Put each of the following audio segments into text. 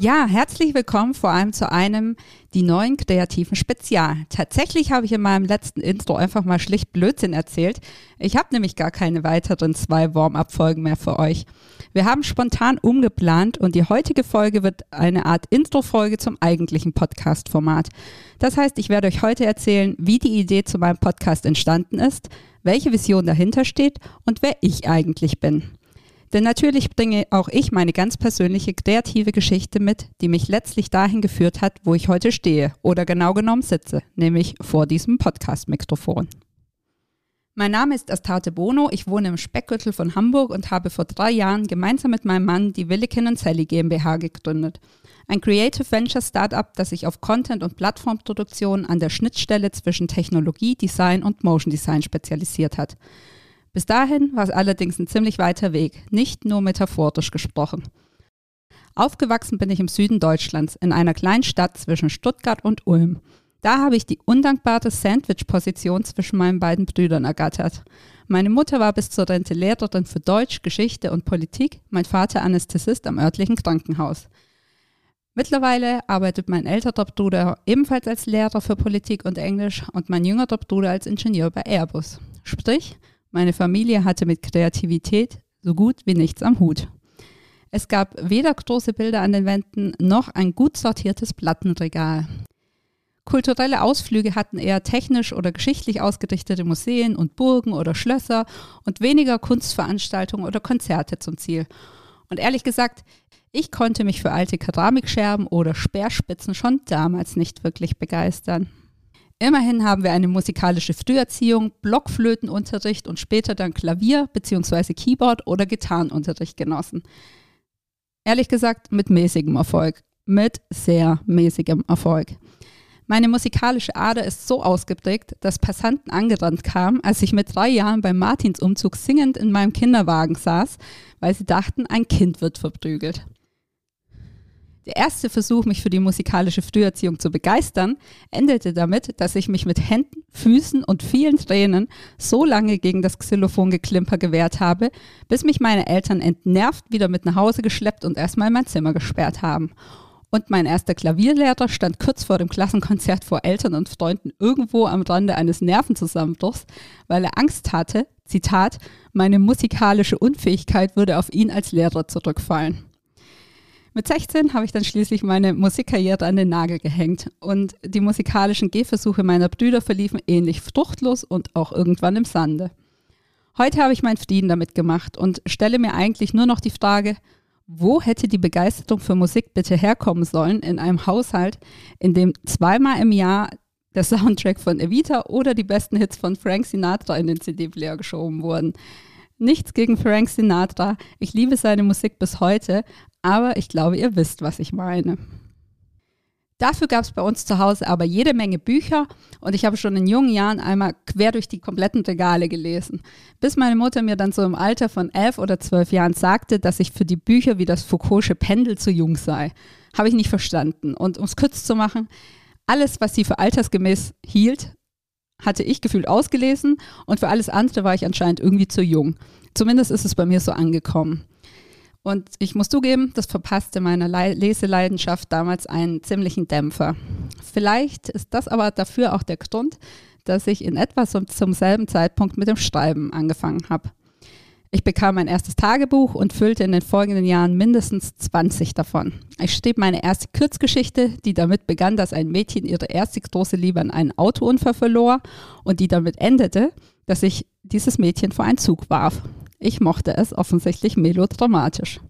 Ja, herzlich willkommen vor allem zu einem die neuen kreativen Spezial. Tatsächlich habe ich in meinem letzten Intro einfach mal schlicht Blödsinn erzählt. Ich habe nämlich gar keine weiteren zwei Warm-up-Folgen mehr für euch. Wir haben spontan umgeplant und die heutige Folge wird eine Art Intro-Folge zum eigentlichen Podcast-Format. Das heißt, ich werde euch heute erzählen, wie die Idee zu meinem Podcast entstanden ist, welche Vision dahinter steht und wer ich eigentlich bin. Denn natürlich bringe auch ich meine ganz persönliche kreative Geschichte mit, die mich letztlich dahin geführt hat, wo ich heute stehe oder genau genommen sitze, nämlich vor diesem Podcast-Mikrofon. Mein Name ist Astarte Bono, ich wohne im Speckgürtel von Hamburg und habe vor drei Jahren gemeinsam mit meinem Mann die Willikin Sally GmbH gegründet. Ein Creative Venture Startup, das sich auf Content- und Plattformproduktion an der Schnittstelle zwischen Technologie, Design und Motion Design spezialisiert hat. Bis dahin war es allerdings ein ziemlich weiter Weg, nicht nur metaphorisch gesprochen. Aufgewachsen bin ich im Süden Deutschlands, in einer kleinen Stadt zwischen Stuttgart und Ulm. Da habe ich die undankbare Sandwich-Position zwischen meinen beiden Brüdern ergattert. Meine Mutter war bis zur Rente Lehrerin für Deutsch, Geschichte und Politik, mein Vater Anästhesist am örtlichen Krankenhaus. Mittlerweile arbeitet mein älterer Bruder ebenfalls als Lehrer für Politik und Englisch und mein jüngerer Bruder als Ingenieur bei Airbus. Sprich, meine Familie hatte mit Kreativität so gut wie nichts am Hut. Es gab weder große Bilder an den Wänden noch ein gut sortiertes Plattenregal. Kulturelle Ausflüge hatten eher technisch oder geschichtlich ausgerichtete Museen und Burgen oder Schlösser und weniger Kunstveranstaltungen oder Konzerte zum Ziel. Und ehrlich gesagt, ich konnte mich für alte Keramikscherben oder Speerspitzen schon damals nicht wirklich begeistern. Immerhin haben wir eine musikalische Früherziehung, Blockflötenunterricht und später dann Klavier- bzw. Keyboard- oder Gitarrenunterricht genossen. Ehrlich gesagt, mit mäßigem Erfolg. Mit sehr mäßigem Erfolg. Meine musikalische Ader ist so ausgeprägt, dass Passanten angerannt kamen, als ich mit drei Jahren beim Martinsumzug singend in meinem Kinderwagen saß, weil sie dachten, ein Kind wird verprügelt. Der erste Versuch, mich für die musikalische Früherziehung zu begeistern, endete damit, dass ich mich mit Händen, Füßen und vielen Tränen so lange gegen das Xylophongeklimper gewehrt habe, bis mich meine Eltern entnervt wieder mit nach Hause geschleppt und erstmal in mein Zimmer gesperrt haben. Und mein erster Klavierlehrer stand kurz vor dem Klassenkonzert vor Eltern und Freunden irgendwo am Rande eines Nervenzusammenbruchs, weil er Angst hatte, Zitat, meine musikalische Unfähigkeit würde auf ihn als Lehrer zurückfallen. Mit 16 habe ich dann schließlich meine Musikkarriere an den Nagel gehängt und die musikalischen Gehversuche meiner Brüder verliefen ähnlich fruchtlos und auch irgendwann im Sande. Heute habe ich meinen Frieden damit gemacht und stelle mir eigentlich nur noch die Frage, wo hätte die Begeisterung für Musik bitte herkommen sollen in einem Haushalt, in dem zweimal im Jahr der Soundtrack von Evita oder die besten Hits von Frank Sinatra in den CD-Player geschoben wurden. Nichts gegen Frank Sinatra. Ich liebe seine Musik bis heute, aber ich glaube, ihr wisst, was ich meine. Dafür gab es bei uns zu Hause aber jede Menge Bücher und ich habe schon in jungen Jahren einmal quer durch die kompletten Regale gelesen. Bis meine Mutter mir dann so im Alter von elf oder zwölf Jahren sagte, dass ich für die Bücher wie das Foucault'sche Pendel zu jung sei. Habe ich nicht verstanden. Und um es kurz zu machen, alles, was sie für altersgemäß hielt, hatte ich gefühlt ausgelesen und für alles andere war ich anscheinend irgendwie zu jung. Zumindest ist es bei mir so angekommen. Und ich muss zugeben, das verpasste meiner Le Leseleidenschaft damals einen ziemlichen Dämpfer. Vielleicht ist das aber dafür auch der Grund, dass ich in etwa zum, zum selben Zeitpunkt mit dem Schreiben angefangen habe. Ich bekam mein erstes Tagebuch und füllte in den folgenden Jahren mindestens 20 davon. Ich schrieb meine erste Kurzgeschichte, die damit begann, dass ein Mädchen ihre erste große Liebe an einen Autounfall verlor und die damit endete, dass sich dieses Mädchen vor einen Zug warf. Ich mochte es offensichtlich melodramatisch.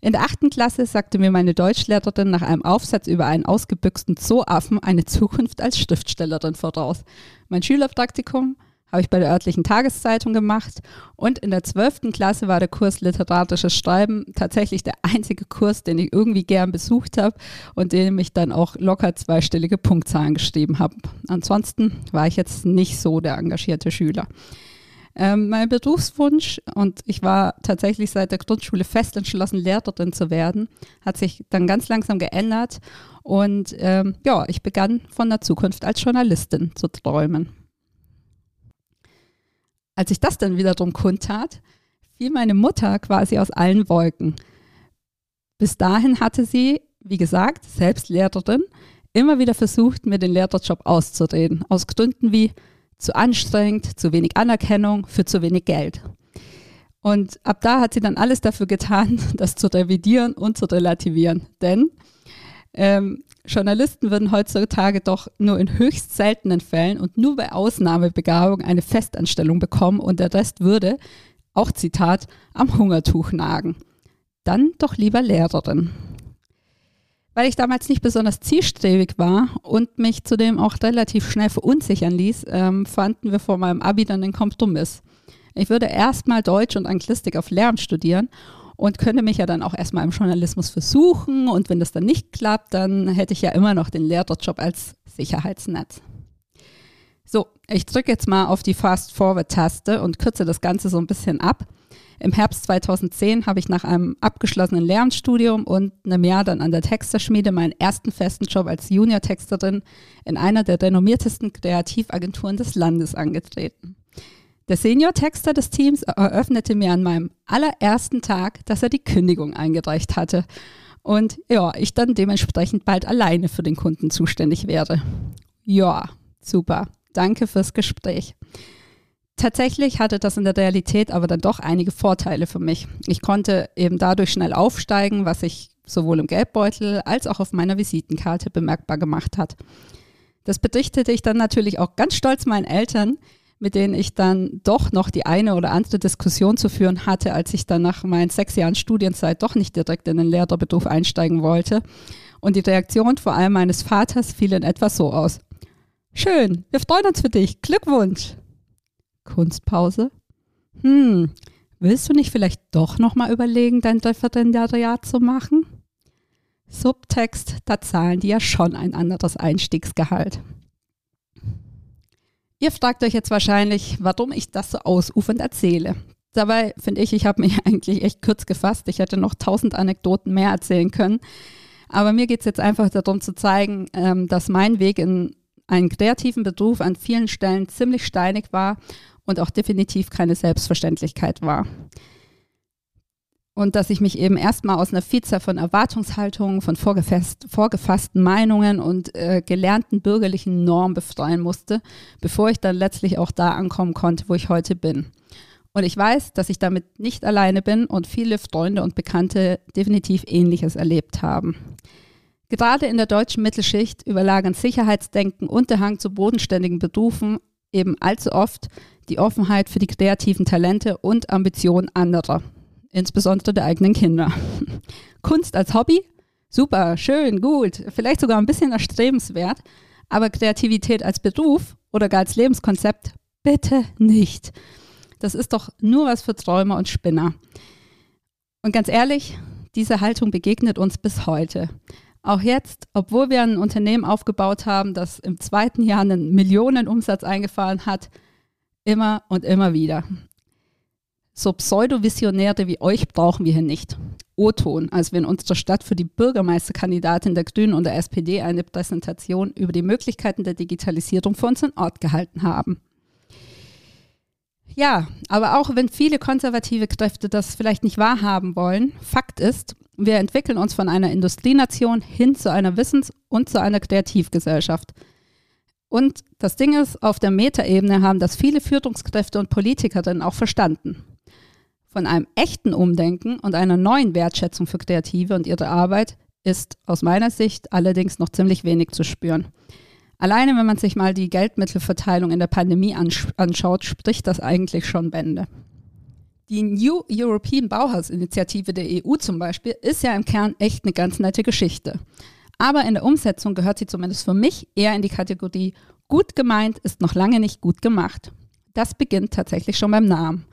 In der achten Klasse sagte mir meine Deutschlehrerin nach einem Aufsatz über einen ausgebüxten Zooaffen eine Zukunft als Schriftstellerin voraus. Mein Schülerpraktikum habe ich bei der örtlichen Tageszeitung gemacht. Und in der 12. Klasse war der Kurs Literarisches Schreiben tatsächlich der einzige Kurs, den ich irgendwie gern besucht habe und dem ich dann auch locker zweistellige Punktzahlen geschrieben habe. Ansonsten war ich jetzt nicht so der engagierte Schüler. Ähm, mein Berufswunsch, und ich war tatsächlich seit der Grundschule fest entschlossen, Lehrerin zu werden, hat sich dann ganz langsam geändert. Und ähm, ja, ich begann von der Zukunft als Journalistin zu träumen. Als ich das dann wiederum kundtat, fiel meine Mutter quasi aus allen Wolken. Bis dahin hatte sie, wie gesagt, selbst Lehrerin, immer wieder versucht, mir den Lehrerjob auszureden, aus Gründen wie zu anstrengend, zu wenig Anerkennung, für zu wenig Geld. Und ab da hat sie dann alles dafür getan, das zu revidieren und zu relativieren. Denn ähm, Journalisten würden heutzutage doch nur in höchst seltenen Fällen und nur bei Ausnahmebegabung eine Festanstellung bekommen und der Rest würde, auch Zitat, am Hungertuch nagen. Dann doch lieber Lehrerin. Weil ich damals nicht besonders zielstrebig war und mich zudem auch relativ schnell verunsichern ließ, ähm, fanden wir vor meinem Abi dann den Kompromiss. Ich würde erstmal Deutsch und Anglistik auf Lehramt studieren und könnte mich ja dann auch erstmal im Journalismus versuchen und wenn das dann nicht klappt, dann hätte ich ja immer noch den Lehrerjob als Sicherheitsnetz. So, ich drücke jetzt mal auf die Fast-Forward-Taste und kürze das Ganze so ein bisschen ab. Im Herbst 2010 habe ich nach einem abgeschlossenen Lehramtsstudium und einem Jahr dann an der Texterschmiede meinen ersten festen Job als Junior-Texterin in einer der renommiertesten Kreativagenturen des Landes angetreten. Der Senior-Texter des Teams eröffnete mir an meinem allerersten Tag, dass er die Kündigung eingereicht hatte und ja, ich dann dementsprechend bald alleine für den Kunden zuständig wäre. Ja, super. Danke fürs Gespräch. Tatsächlich hatte das in der Realität aber dann doch einige Vorteile für mich. Ich konnte eben dadurch schnell aufsteigen, was sich sowohl im Geldbeutel als auch auf meiner Visitenkarte bemerkbar gemacht hat. Das berichtete ich dann natürlich auch ganz stolz meinen Eltern, mit denen ich dann doch noch die eine oder andere Diskussion zu führen hatte, als ich dann nach meinen sechs Jahren Studienzeit doch nicht direkt in den Lehrerberuf einsteigen wollte. Und die Reaktion vor allem meines Vaters fiel in etwa so aus. Schön, wir freuen uns für dich. Glückwunsch. Kunstpause. Hm, willst du nicht vielleicht doch nochmal überlegen, dein Referendariat zu machen? Subtext, da zahlen die ja schon ein anderes Einstiegsgehalt. Ihr fragt euch jetzt wahrscheinlich, warum ich das so ausufernd erzähle. Dabei finde ich, ich habe mich eigentlich echt kurz gefasst. Ich hätte noch tausend Anekdoten mehr erzählen können. Aber mir geht es jetzt einfach darum zu zeigen, ähm, dass mein Weg in einen kreativen Beruf an vielen Stellen ziemlich steinig war und auch definitiv keine Selbstverständlichkeit war. Und dass ich mich eben erstmal aus einer Vielzahl von Erwartungshaltungen, von vorgefassten Meinungen und äh, gelernten bürgerlichen Normen befreien musste, bevor ich dann letztlich auch da ankommen konnte, wo ich heute bin. Und ich weiß, dass ich damit nicht alleine bin und viele Freunde und Bekannte definitiv Ähnliches erlebt haben. Gerade in der deutschen Mittelschicht überlagern Sicherheitsdenken und der Hang zu bodenständigen Berufen eben allzu oft die Offenheit für die kreativen Talente und Ambitionen anderer, insbesondere der eigenen Kinder. Kunst als Hobby? Super, schön, gut, vielleicht sogar ein bisschen erstrebenswert, aber Kreativität als Beruf oder gar als Lebenskonzept? Bitte nicht. Das ist doch nur was für Träumer und Spinner. Und ganz ehrlich, diese Haltung begegnet uns bis heute. Auch jetzt, obwohl wir ein Unternehmen aufgebaut haben, das im zweiten Jahr einen Millionenumsatz eingefahren hat, immer und immer wieder. So Pseudo-Visionäre wie euch brauchen wir hier nicht. O-Ton, als wir in unserer Stadt für die Bürgermeisterkandidatin der Grünen und der SPD eine Präsentation über die Möglichkeiten der Digitalisierung für unseren Ort gehalten haben. Ja, aber auch wenn viele konservative Kräfte das vielleicht nicht wahrhaben wollen, Fakt ist, wir entwickeln uns von einer Industrienation hin zu einer Wissens- und zu einer Kreativgesellschaft. Und das Ding ist, auf der Metaebene haben das viele Führungskräfte und Politikerinnen auch verstanden. Von einem echten Umdenken und einer neuen Wertschätzung für Kreative und ihre Arbeit ist aus meiner Sicht allerdings noch ziemlich wenig zu spüren. Alleine wenn man sich mal die Geldmittelverteilung in der Pandemie ansch anschaut, spricht das eigentlich schon Bände. Die New European Bauhaus-Initiative der EU zum Beispiel ist ja im Kern echt eine ganz nette Geschichte. Aber in der Umsetzung gehört sie zumindest für mich eher in die Kategorie gut gemeint ist noch lange nicht gut gemacht. Das beginnt tatsächlich schon beim Namen.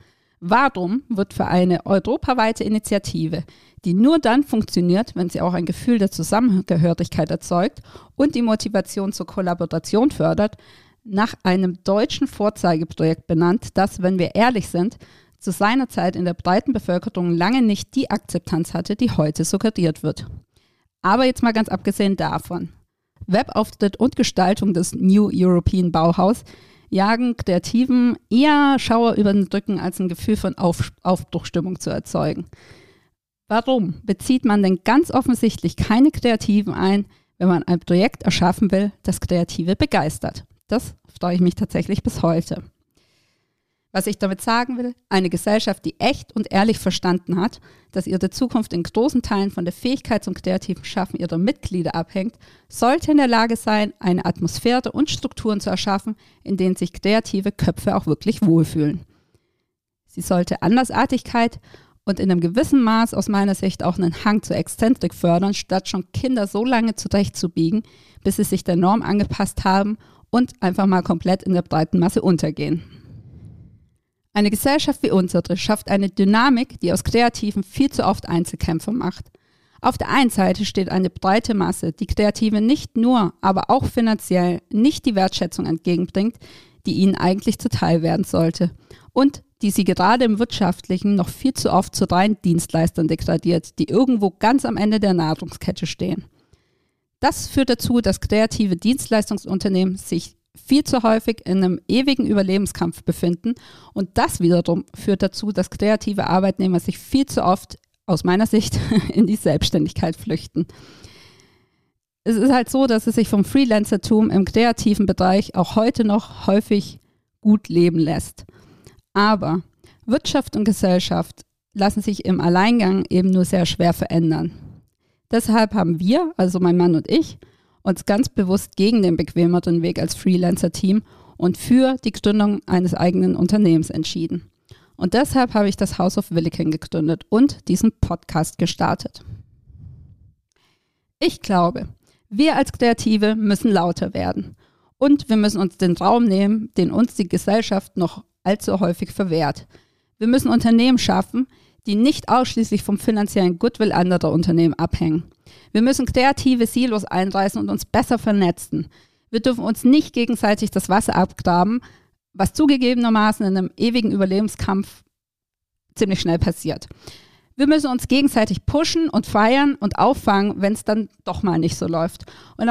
Warum wird für eine europaweite Initiative, die nur dann funktioniert, wenn sie auch ein Gefühl der Zusammengehörigkeit erzeugt und die Motivation zur Kollaboration fördert, nach einem deutschen Vorzeigeprojekt benannt, das, wenn wir ehrlich sind, zu seiner Zeit in der breiten Bevölkerung lange nicht die Akzeptanz hatte, die heute suggeriert wird. Aber jetzt mal ganz abgesehen davon. Webauftritt und Gestaltung des New European Bauhaus jagen Kreativen eher Schauer über den Rücken, als ein Gefühl von Auf Aufbruchstimmung zu erzeugen. Warum bezieht man denn ganz offensichtlich keine Kreativen ein, wenn man ein Projekt erschaffen will, das Kreative begeistert? Das freue ich mich tatsächlich bis heute. Was ich damit sagen will, eine Gesellschaft, die echt und ehrlich verstanden hat, dass ihre Zukunft in großen Teilen von der Fähigkeit zum kreativen Schaffen ihrer Mitglieder abhängt, sollte in der Lage sein, eine Atmosphäre und Strukturen zu erschaffen, in denen sich kreative Köpfe auch wirklich wohlfühlen. Sie sollte Andersartigkeit und in einem gewissen Maß aus meiner Sicht auch einen Hang zur Exzentrik fördern, statt schon Kinder so lange zurechtzubiegen, bis sie sich der Norm angepasst haben und einfach mal komplett in der breiten Masse untergehen. Eine Gesellschaft wie unsere schafft eine Dynamik, die aus Kreativen viel zu oft Einzelkämpfer macht. Auf der einen Seite steht eine breite Masse, die Kreative nicht nur, aber auch finanziell nicht die Wertschätzung entgegenbringt, die ihnen eigentlich zuteil werden sollte und die sie gerade im Wirtschaftlichen noch viel zu oft zu reinen Dienstleistern degradiert, die irgendwo ganz am Ende der Nahrungskette stehen. Das führt dazu, dass kreative Dienstleistungsunternehmen sich viel zu häufig in einem ewigen Überlebenskampf befinden. Und das wiederum führt dazu, dass kreative Arbeitnehmer sich viel zu oft, aus meiner Sicht, in die Selbstständigkeit flüchten. Es ist halt so, dass es sich vom Freelancertum im kreativen Bereich auch heute noch häufig gut leben lässt. Aber Wirtschaft und Gesellschaft lassen sich im Alleingang eben nur sehr schwer verändern. Deshalb haben wir, also mein Mann und ich, uns ganz bewusst gegen den bequemeren Weg als Freelancer-Team und für die Gründung eines eigenen Unternehmens entschieden. Und deshalb habe ich das House of Williken gegründet und diesen Podcast gestartet. Ich glaube, wir als Kreative müssen lauter werden. Und wir müssen uns den Raum nehmen, den uns die Gesellschaft noch allzu häufig verwehrt. Wir müssen Unternehmen schaffen, die nicht ausschließlich vom finanziellen Goodwill anderer Unternehmen abhängen. Wir müssen kreative Silos einreißen und uns besser vernetzen. Wir dürfen uns nicht gegenseitig das Wasser abgraben, was zugegebenermaßen in einem ewigen Überlebenskampf ziemlich schnell passiert. Wir müssen uns gegenseitig pushen und feiern und auffangen, wenn es dann doch mal nicht so läuft. Und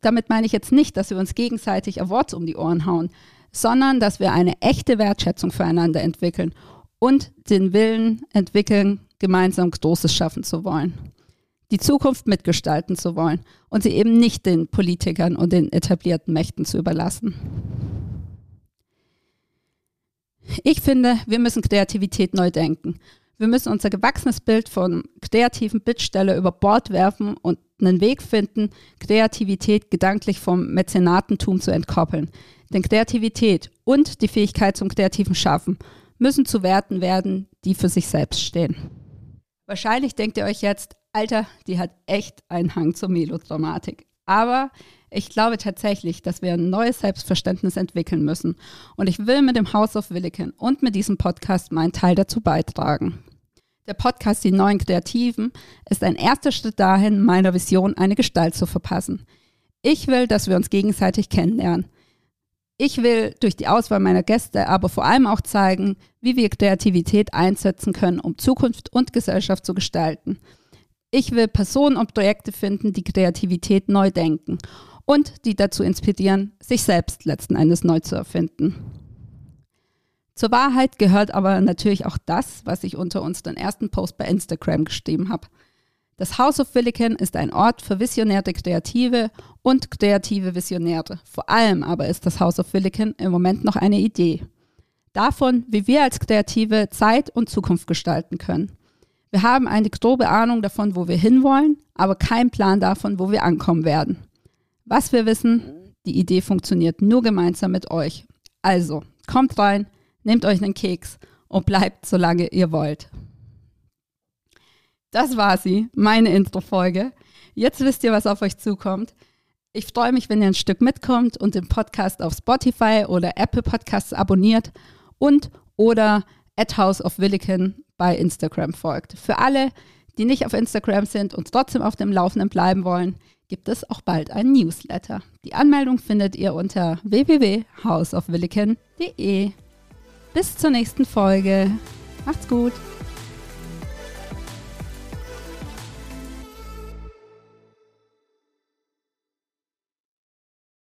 damit meine ich jetzt nicht, dass wir uns gegenseitig Awards um die Ohren hauen, sondern dass wir eine echte Wertschätzung füreinander entwickeln und den Willen entwickeln, gemeinsam Großes schaffen zu wollen die Zukunft mitgestalten zu wollen und sie eben nicht den Politikern und den etablierten Mächten zu überlassen. Ich finde, wir müssen Kreativität neu denken. Wir müssen unser gewachsenes Bild von kreativen Bittsteller über Bord werfen und einen Weg finden, Kreativität gedanklich vom Mäzenatentum zu entkoppeln. Denn Kreativität und die Fähigkeit zum kreativen Schaffen müssen zu Werten werden, die für sich selbst stehen. Wahrscheinlich denkt ihr euch jetzt, Alter, die hat echt einen Hang zur Melodramatik. Aber ich glaube tatsächlich, dass wir ein neues Selbstverständnis entwickeln müssen. Und ich will mit dem House of Williken und mit diesem Podcast meinen Teil dazu beitragen. Der Podcast Die neuen Kreativen ist ein erster Schritt dahin, meiner Vision eine Gestalt zu verpassen. Ich will, dass wir uns gegenseitig kennenlernen. Ich will durch die Auswahl meiner Gäste aber vor allem auch zeigen, wie wir Kreativität einsetzen können, um Zukunft und Gesellschaft zu gestalten. Ich will Personen und Projekte finden, die Kreativität neu denken und die dazu inspirieren, sich selbst letzten Endes neu zu erfinden. Zur Wahrheit gehört aber natürlich auch das, was ich unter unseren ersten Post bei Instagram geschrieben habe. Das House of Williken ist ein Ort für visionäre Kreative und kreative Visionäre. Vor allem aber ist das House of Williken im Moment noch eine Idee. Davon, wie wir als Kreative Zeit und Zukunft gestalten können. Wir haben eine grobe Ahnung davon, wo wir hinwollen, aber keinen Plan davon, wo wir ankommen werden. Was wir wissen, die Idee funktioniert nur gemeinsam mit euch. Also, kommt rein, nehmt euch einen Keks und bleibt, solange ihr wollt. Das war sie, meine Intro-Folge. Jetzt wisst ihr, was auf euch zukommt. Ich freue mich, wenn ihr ein Stück mitkommt und den Podcast auf Spotify oder Apple Podcasts abonniert und oder at House of Williken bei Instagram folgt. Für alle, die nicht auf Instagram sind und trotzdem auf dem Laufenden bleiben wollen, gibt es auch bald ein Newsletter. Die Anmeldung findet ihr unter www.houseofwilliken.de. Bis zur nächsten Folge. Macht's gut.